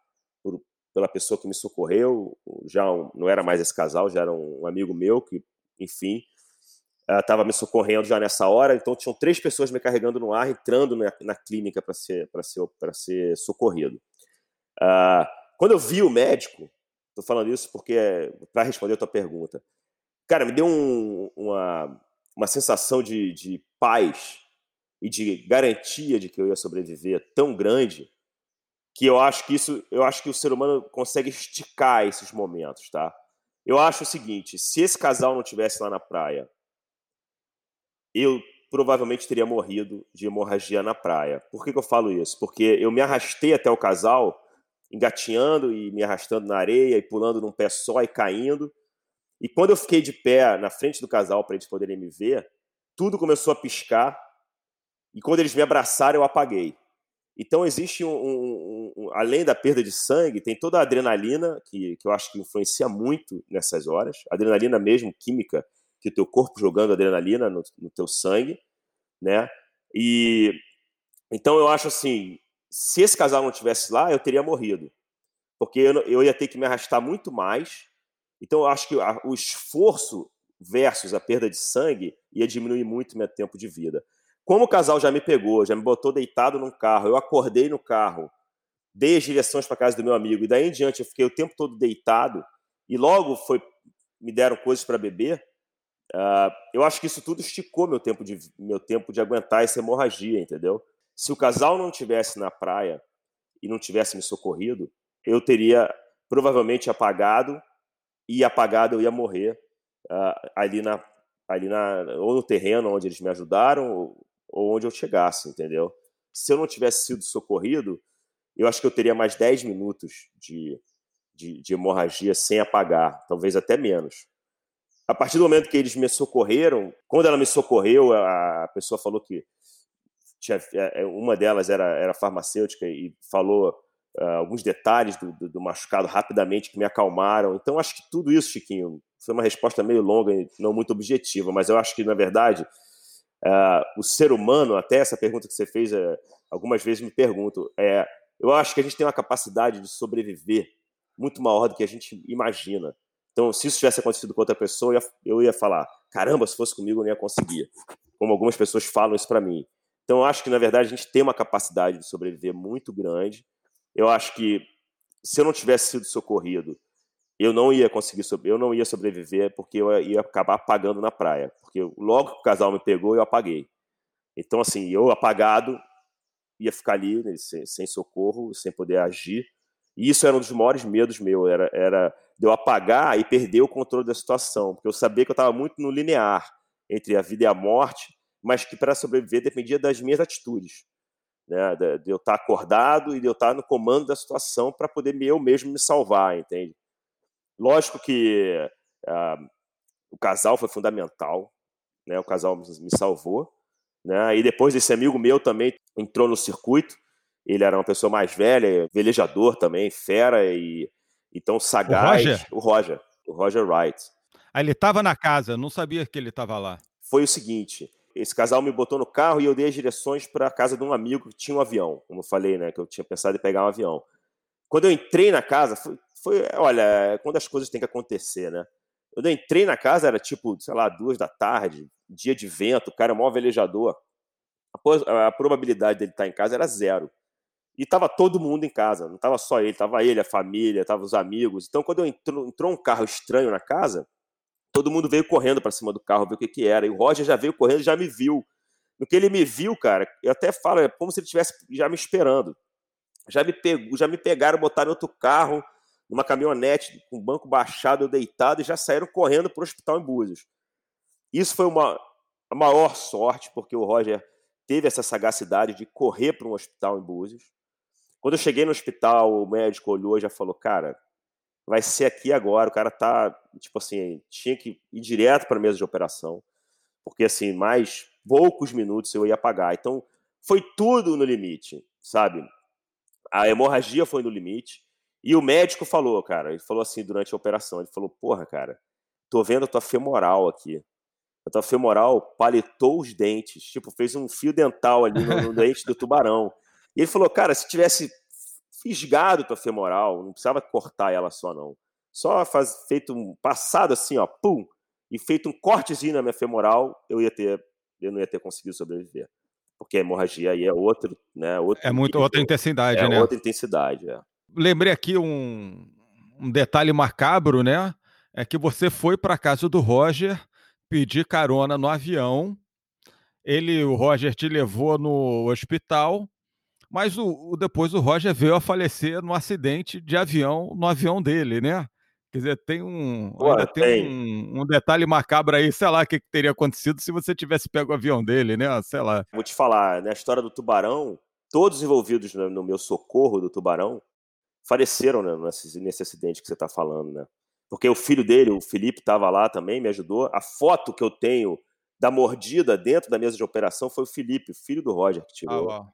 por, pela pessoa que me socorreu, já um, não era mais esse casal, já era um amigo meu que, enfim, estava me socorrendo já nessa hora. Então tinham três pessoas me carregando no ar, entrando na, na clínica para ser para ser para ser socorrido. Uh, quando eu vi o médico, Estou falando isso porque para responder a tua pergunta. Cara, me deu um, uma, uma sensação de, de paz e de garantia de que eu ia sobreviver tão grande que eu acho que isso, eu acho que o ser humano consegue esticar esses momentos, tá? Eu acho o seguinte, se esse casal não tivesse lá na praia, eu provavelmente teria morrido de hemorragia na praia. Por que, que eu falo isso? Porque eu me arrastei até o casal engatinhando e me arrastando na areia e pulando num pé só e caindo. E quando eu fiquei de pé na frente do casal para eles poderem me ver, tudo começou a piscar. E quando eles me abraçaram, eu apaguei. Então existe um, um, um, além da perda de sangue, tem toda a adrenalina que, que eu acho que influencia muito nessas horas, adrenalina mesmo química que o teu corpo jogando adrenalina no, no teu sangue, né? E então eu acho assim, se esse casal não tivesse lá, eu teria morrido. Porque eu, eu ia ter que me arrastar muito mais. Então, eu acho que o esforço versus a perda de sangue ia diminuir muito meu tempo de vida. Como o casal já me pegou, já me botou deitado num carro, eu acordei no carro, dei as direções para casa do meu amigo, e daí em diante eu fiquei o tempo todo deitado, e logo foi me deram coisas para beber, uh, eu acho que isso tudo esticou meu tempo, de, meu tempo de aguentar essa hemorragia, entendeu? Se o casal não tivesse na praia e não tivesse me socorrido, eu teria provavelmente apagado e apagado eu ia morrer uh, ali na ali na ou no terreno onde eles me ajudaram ou, ou onde eu chegasse, entendeu? Se eu não tivesse sido socorrido, eu acho que eu teria mais 10 minutos de, de, de, hemorragia sem apagar, talvez até menos. A partir do momento que eles me socorreram, quando ela me socorreu, a pessoa falou que tinha, é, é, uma delas era, era farmacêutica e falou uh, alguns detalhes do, do, do, machucado rapidamente que me acalmaram. Então, acho que tudo isso, Chiquinho, foi uma resposta meio longa e não muito objetiva, mas eu acho que, na verdade, uh, o ser humano, até essa pergunta que você fez, uh, algumas vezes me pergunto, é, eu acho que a gente tem uma capacidade de sobreviver muito maior do que a gente imagina. Então, se isso tivesse acontecido com outra pessoa, eu ia, eu ia falar: caramba, se fosse comigo, eu não ia conseguir. Como algumas pessoas falam isso para mim. Então, eu acho que, na verdade, a gente tem uma capacidade de sobreviver muito grande. Eu acho que, se eu não tivesse sido socorrido, eu não ia conseguir, eu não ia sobreviver porque eu ia acabar apagando na praia. Porque logo que o casal me pegou, eu apaguei. Então, assim, eu apagado, ia ficar ali né, sem, sem, socorro, sem poder agir. E isso era um dos maiores medos meu, era, era de eu apagar e perder o controle da situação, porque eu sabia que eu estava muito no linear entre a vida e a morte, mas que para sobreviver dependia das minhas atitudes. Né? De eu estar acordado e de eu estar no comando da situação para poder eu mesmo me salvar, entende? Lógico que uh, o casal foi fundamental, né? o casal me salvou. Né? E depois esse amigo meu também entrou no circuito. Ele era uma pessoa mais velha, velejador também, fera e então sagaz. O Roger? O Roger, o Roger Wright. Ah, ele estava na casa, não sabia que ele estava lá. Foi o seguinte, esse casal me botou no carro e eu dei as direções para a casa de um amigo que tinha um avião, como eu falei, né, que eu tinha pensado em pegar um avião. Quando eu entrei na casa, foi, foi olha, quando as coisas têm que acontecer, né? Eu entrei na casa, era tipo, sei lá, duas da tarde, dia de vento, o cara é maior velejador. A, a probabilidade dele estar em casa era zero. E estava todo mundo em casa, não estava só ele, estava ele, a família, estava os amigos. Então, quando eu entrou um carro estranho na casa, todo mundo veio correndo para cima do carro ver o que, que era. E o Roger já veio correndo, já me viu. No que ele me viu, cara, eu até falo, é como se ele estivesse já me esperando. Já me, pegou, já me pegaram, botaram outro carro, numa caminhonete, com o banco baixado, eu deitado, e já saíram correndo para o hospital em Búzios. Isso foi uma a maior sorte, porque o Roger teve essa sagacidade de correr para um hospital em Búzios. Quando eu cheguei no hospital, o médico olhou e já falou: Cara, vai ser aqui agora. O cara tá, tipo assim, tinha que ir direto para a mesa de operação, porque assim, mais poucos minutos eu ia pagar. Então, foi tudo no limite, sabe? A hemorragia foi no limite. E o médico falou, cara, ele falou assim durante a operação: Ele falou, porra, cara, tô vendo a tua femoral aqui. A tua femoral palitou os dentes, tipo, fez um fio dental ali no, no dente do tubarão. E ele falou, cara, se tivesse fisgado tua femoral, não precisava cortar ela só, não. Só faz, feito um passado assim, ó, pum, e feito um cortezinho na minha femoral, eu ia ter, eu não ia ter conseguido sobreviver. Porque a hemorragia aí é outro, né? Outro é muito outra intensidade, é né? outra intensidade, é. Lembrei aqui um, um detalhe macabro, né? É que você foi para casa do Roger pedir carona no avião. Ele, o Roger, te levou no hospital mas o, o, depois o Roger veio a falecer no acidente de avião, no avião dele, né? Quer dizer, tem um, Pô, ainda tem, tem um, um, detalhe macabro aí, sei lá o que, que, teria acontecido se você tivesse pego o avião dele, né? Sei lá. Vou te falar, na história do tubarão, todos envolvidos no, no meu socorro do tubarão faleceram né, nesse, nesse acidente que você está falando, né? Porque o filho dele, o Felipe, estava lá também, me ajudou. A foto que eu tenho da mordida dentro da mesa de operação foi o Felipe, filho do Roger, que tirou. Ah,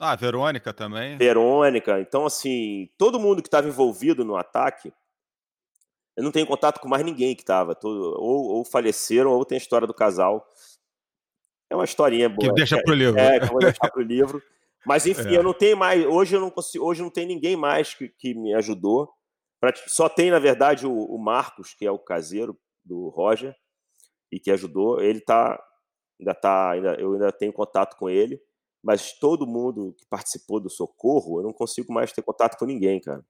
ah, Verônica também. Verônica. Então, assim, todo mundo que estava envolvido no ataque, eu não tenho contato com mais ninguém que estava. Ou, ou faleceram, ou tem a história do casal. É uma historinha boa. Que deixa pro livro. É, que eu vou deixar pro livro. Mas, enfim, é. eu não tenho mais. Hoje eu não consigo. Hoje não tem ninguém mais que, que me ajudou. Pra, só tem, na verdade, o, o Marcos, que é o caseiro do Roger, e que ajudou. Ele tá. Ainda tá. Ainda, eu ainda tenho contato com ele mas todo mundo que participou do socorro, eu não consigo mais ter contato com ninguém, cara.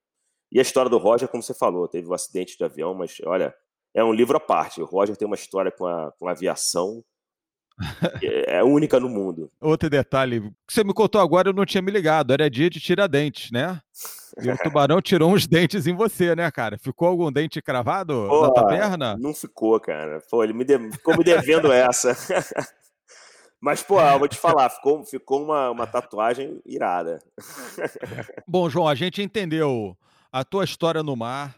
E a história do Roger, como você falou, teve um acidente de avião, mas olha, é um livro à parte. O Roger tem uma história com a, com a aviação é, única no mundo. Outro detalhe, que você me contou agora, eu não tinha me ligado. Era dia de tirar dentes, né? E o tubarão tirou uns dentes em você, né, cara? Ficou algum dente cravado Pô, na tua perna? Não ficou, cara. Pô, ele me de... ficou me devendo essa. Mas, pô, eu vou te falar, ficou, ficou uma, uma tatuagem irada. Bom, João, a gente entendeu a tua história no mar,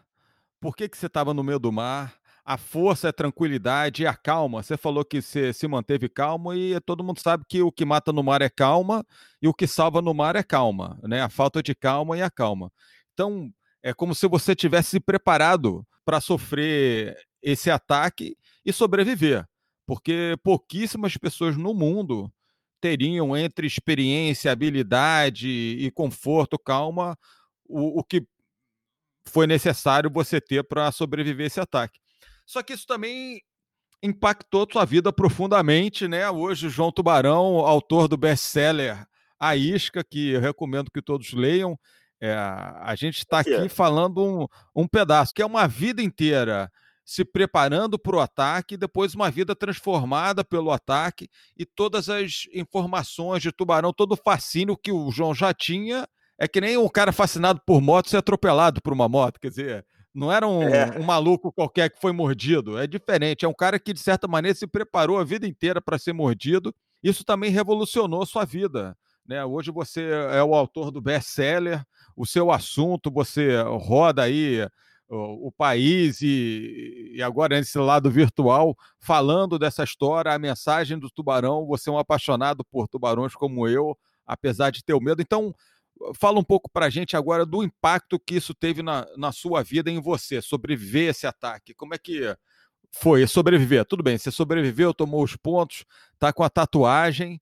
por que, que você estava no meio do mar, a força, a tranquilidade e a calma. Você falou que você se manteve calmo e todo mundo sabe que o que mata no mar é calma e o que salva no mar é calma, né? A falta de calma e a calma. Então, é como se você tivesse preparado para sofrer esse ataque e sobreviver porque pouquíssimas pessoas no mundo teriam entre experiência, habilidade e conforto, calma, o, o que foi necessário você ter para sobreviver esse ataque. Só que isso também impactou sua vida profundamente, né? Hoje, João Tubarão, autor do best-seller A Isca, que eu recomendo que todos leiam. É, a gente está aqui falando um, um pedaço, que é uma vida inteira se preparando para o ataque, depois uma vida transformada pelo ataque e todas as informações de Tubarão, todo o fascínio que o João já tinha. É que nem um cara fascinado por moto ser atropelado por uma moto, quer dizer, não era um, é. um maluco qualquer que foi mordido, é diferente, é um cara que de certa maneira se preparou a vida inteira para ser mordido. Isso também revolucionou sua vida. Né? Hoje você é o autor do best-seller, o seu assunto, você roda aí o, o país e, e, agora nesse lado virtual, falando dessa história, a mensagem do tubarão. Você é um apaixonado por tubarões como eu, apesar de ter o medo. Então, fala um pouco para a gente agora do impacto que isso teve na, na sua vida, em você, sobreviver esse ataque. Como é que foi sobreviver? Tudo bem, você sobreviveu, tomou os pontos, tá com a tatuagem.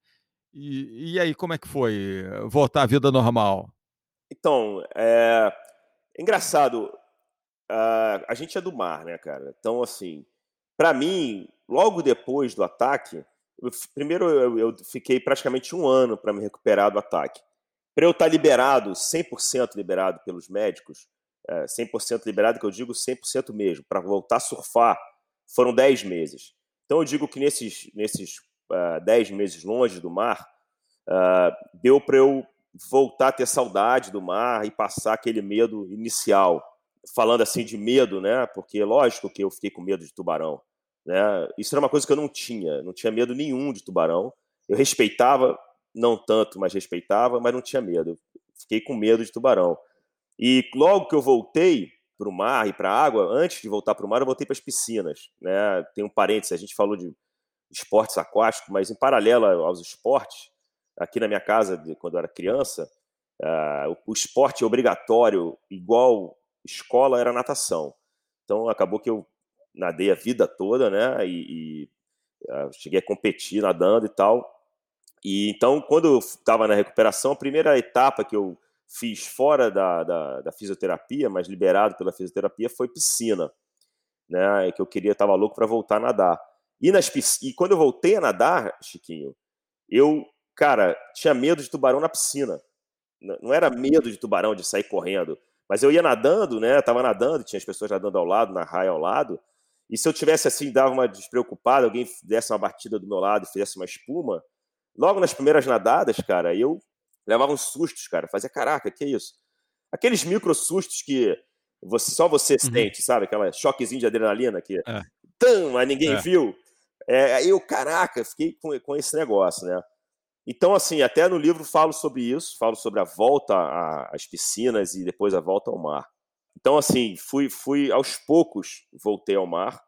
E, e aí, como é que foi voltar à vida normal? Então, é engraçado uh, a gente é do mar, né, cara? Então, assim, para mim, logo depois do ataque, eu, primeiro eu, eu, fiquei praticamente um ano para me recuperar do ataque. Para eu estar tá liberado, 100% liberado pelos médicos, é, 100% liberado, que eu digo 100% mesmo, para voltar a surfar, foram 10 meses. Então eu digo que nesses, nesses uh, 10 meses longe do mar, uh, deu para eu voltar a ter saudade do mar e passar aquele medo inicial. Falando assim de medo, né? Porque lógico que eu fiquei com medo de tubarão. Né? Isso era uma coisa que eu não tinha, não tinha medo nenhum de tubarão. Eu respeitava, não tanto, mas respeitava, mas não tinha medo. Fiquei com medo de tubarão. E logo que eu voltei para o mar e para a água, antes de voltar para o mar, eu voltei para as piscinas. Né? Tem um parênteses, a gente falou de esportes aquáticos, mas em paralelo aos esportes, aqui na minha casa, quando eu era criança, uh, o, esporte obrigatório, igual escola, era natação. Então acabou que eu nadei a vida toda, né? E, e uh, cheguei a competir nadando e tal. E então, quando eu estava na recuperação, a primeira etapa que eu fiz fora da, da, da, fisioterapia, mas liberado pela fisioterapia, foi piscina, né? Que eu queria, estava louco para voltar a nadar. E, nas, e quando eu voltei a nadar, Chiquinho, eu, cara, tinha medo de tubarão na piscina. Não era medo de tubarão de sair correndo, mas eu ia nadando, né? Tava nadando, tinha as pessoas nadando ao lado, na raia ao lado. E se eu tivesse assim, dava uma despreocupada, alguém desse uma batida do meu lado e fizesse uma espuma, logo nas primeiras nadadas, cara, eu levava uns sustos, cara. Fazia, caraca, que é isso? Aqueles micro sustos que você, só você uhum. sente, sabe? Aquela choquezinho de adrenalina que é. Tum, mas ninguém é. viu. É, aí eu, caraca, fiquei com, com esse negócio, né? Então, assim, até no livro falo sobre isso, falo sobre a volta às piscinas e depois a volta ao mar. Então, assim, fui, fui aos poucos, voltei ao mar.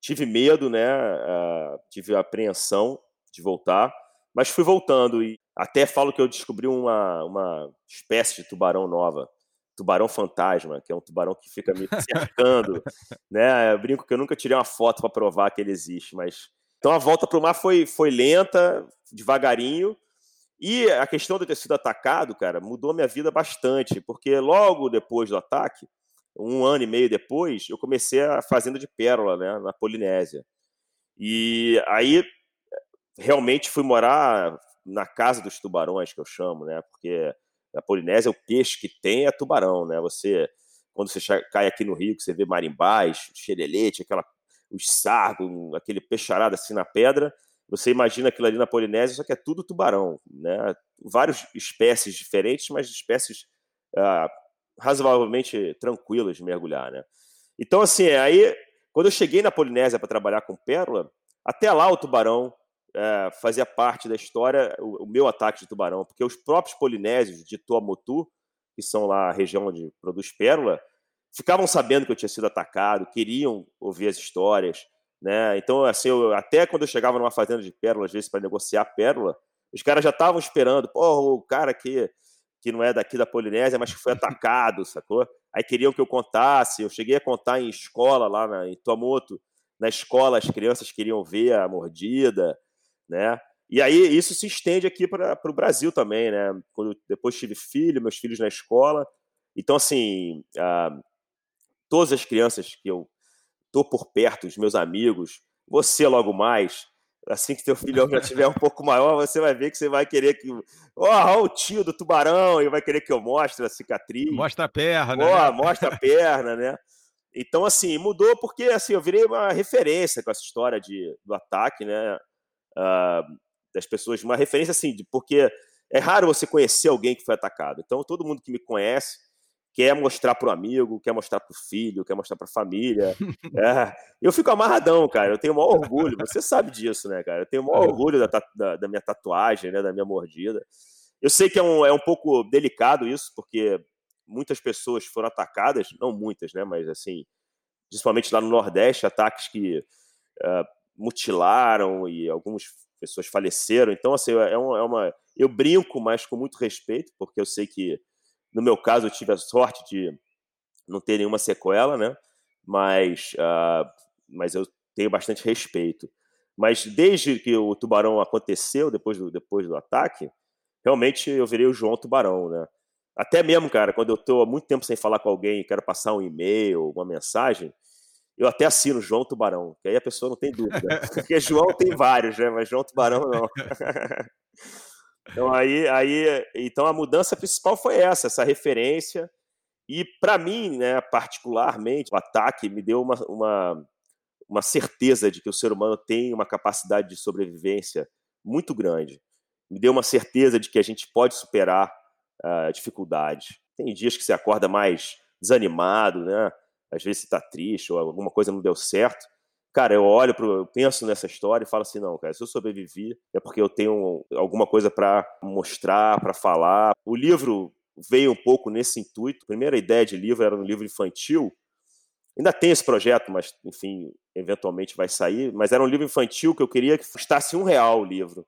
Tive medo, né? Uh, tive apreensão de voltar, mas fui voltando e até falo que eu descobri uma, uma espécie de tubarão nova, tubarão fantasma, que é um tubarão que fica me cercando, né? Eu brinco que eu nunca tirei uma foto para provar que ele existe, mas então a volta para o mar foi, foi lenta, devagarinho. E a questão de ter sido atacado, cara, mudou minha vida bastante, porque logo depois do ataque, um ano e meio depois, eu comecei a fazenda de pérola, né, na Polinésia. E aí realmente fui morar na casa dos tubarões, que eu chamo, né? Porque na Polinésia o peixe que tem é tubarão, né? Você, quando você cai aqui no Rio, que você vê marimbás, xerelete, aquela, os sargos, aquele peixarado assim na pedra, você imagina aquilo ali na Polinésia, só que é tudo tubarão, né? Várias espécies diferentes, mas espécies ah, razoavelmente tranquilas de mergulhar, né? Então, assim, aí, quando eu cheguei na Polinésia para trabalhar com pérola, até lá o tubarão é, fazia parte da história o, o, meu ataque de tubarão, porque os próprios polinésios de Tuamotu, que são lá a região onde produz pérola, ficavam sabendo que eu tinha sido atacado, queriam ouvir as histórias, né? Então, assim, eu, até quando eu chegava numa fazenda de pérola, às vezes para negociar pérola, os caras já estavam esperando, pô, o cara que que não é daqui da Polinésia, mas que foi atacado, sacou? Aí queriam que eu contasse, eu cheguei a contar em escola lá na, em Tuamotu, na escola as crianças queriam ver a mordida, né? E aí isso se estende aqui para o Brasil também, né? Quando depois tive filho, meus filhos na escola, então assim, uh, todas as crianças que eu tô por perto, os meus amigos, você logo mais, assim que teu filhão já tiver um pouco maior, você vai ver que você vai querer que, ó, oh, o tio do tubarão, e vai querer que eu mostre a cicatriz. Mostra a perna. Oh, mostra a perna, né? Então, assim, mudou porque assim, eu virei uma referência com essa história de, do ataque, né? Uh, das pessoas, uma referência assim, de, porque é raro você conhecer alguém que foi atacado. Então, todo mundo que me conhece quer mostrar para o amigo, quer mostrar para o filho, quer mostrar para a família. É. Eu fico amarradão, cara. Eu tenho o maior orgulho. Você sabe disso, né, cara? Eu tenho o maior orgulho da, da, da minha tatuagem, né, da minha mordida. Eu sei que é um, é um pouco delicado isso, porque muitas pessoas foram atacadas, não muitas, né, mas assim, principalmente lá no Nordeste, ataques que uh, mutilaram e algumas pessoas faleceram. Então, assim, é uma, é uma, eu brinco, mas com muito respeito, porque eu sei que, no meu caso, eu tive a sorte de não ter nenhuma sequela, né? Mas, uh, mas eu tenho bastante respeito. Mas desde que o tubarão aconteceu, depois do, depois do ataque, realmente eu virei o João Tubarão, né? Até mesmo, cara, quando eu estou há muito tempo sem falar com alguém e quero passar um e-mail, uma mensagem, eu até assino João Tubarão, que aí a pessoa não tem dúvida. Porque João tem vários, né? Mas João Tubarão não. então aí, aí, então a mudança principal foi essa, essa referência. E para mim, né, particularmente, o ataque me deu uma, uma, uma certeza de que o ser humano tem uma capacidade de sobrevivência muito grande. Me deu uma certeza de que a gente pode superar uh, dificuldades. Tem dias que você acorda mais desanimado, né? Às vezes você tá triste ou alguma coisa não deu certo. Cara, eu olho, pro, eu penso nessa história e falo assim, não, cara, se eu sobrevivi é porque eu tenho alguma coisa para mostrar, para falar. O livro veio um pouco nesse intuito. A primeira ideia de livro era um livro infantil. Ainda tem esse projeto, mas, enfim, eventualmente vai sair. Mas era um livro infantil que eu queria que custasse um real o livro.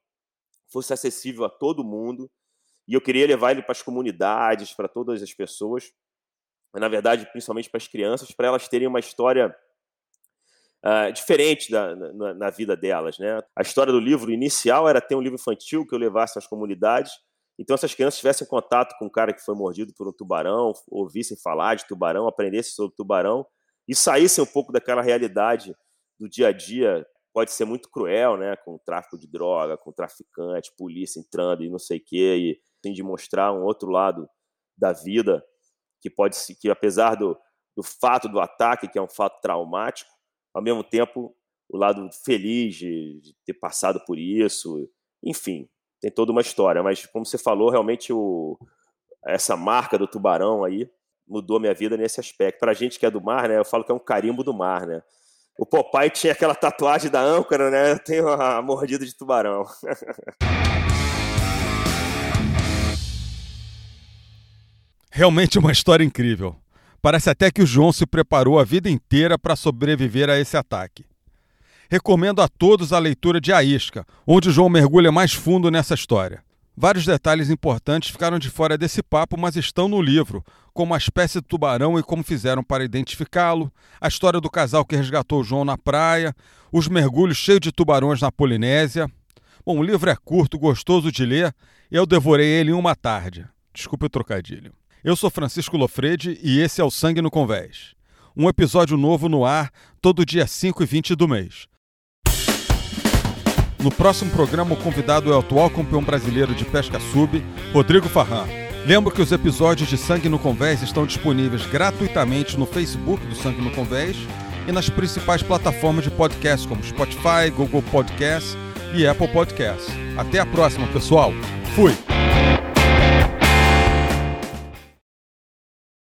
Fosse acessível a todo mundo. E eu queria levar ele para as comunidades, para todas as pessoas na verdade, principalmente para as crianças, para elas terem uma história uh, diferente da, na, na, vida delas. Né? A história do livro inicial era ter um livro infantil que eu levasse às comunidades, então essas crianças tivessem contato com um cara que foi mordido por um tubarão, ouvissem falar de tubarão, aprendessem sobre tubarão e saíssem um pouco daquela realidade do dia a dia. Pode ser muito cruel, né? Com tráfico de droga, com traficante, polícia entrando e não sei o quê, e tem de mostrar um outro lado da vida que pode que apesar do, do fato do ataque, que é um fato traumático, ao mesmo tempo o lado feliz de, de ter passado por isso, enfim, tem toda uma história. Mas como você falou, realmente o, essa marca do tubarão aí mudou minha vida nesse aspecto. Para a gente que é do mar, né, eu falo que é um carimbo do mar, né? O Popeye tinha aquela tatuagem da âncora, né? Eu tenho a mordida de tubarão. Realmente uma história incrível. Parece até que o João se preparou a vida inteira para sobreviver a esse ataque. Recomendo a todos a leitura de A Isca, onde o João mergulha mais fundo nessa história. Vários detalhes importantes ficaram de fora desse papo, mas estão no livro, como a espécie de tubarão e como fizeram para identificá-lo, a história do casal que resgatou o João na praia, os mergulhos cheios de tubarões na Polinésia. Bom, o livro é curto, gostoso de ler, e eu devorei ele em uma tarde. Desculpe o trocadilho. Eu sou Francisco Lofredi e esse é o Sangue no Convés. Um episódio novo no ar todo dia 5 e 20 do mês. No próximo programa, o convidado é o atual campeão brasileiro de pesca sub, Rodrigo Farran. Lembro que os episódios de Sangue no Convés estão disponíveis gratuitamente no Facebook do Sangue no Convés e nas principais plataformas de podcast como Spotify, Google Podcast e Apple Podcast. Até a próxima, pessoal. Fui!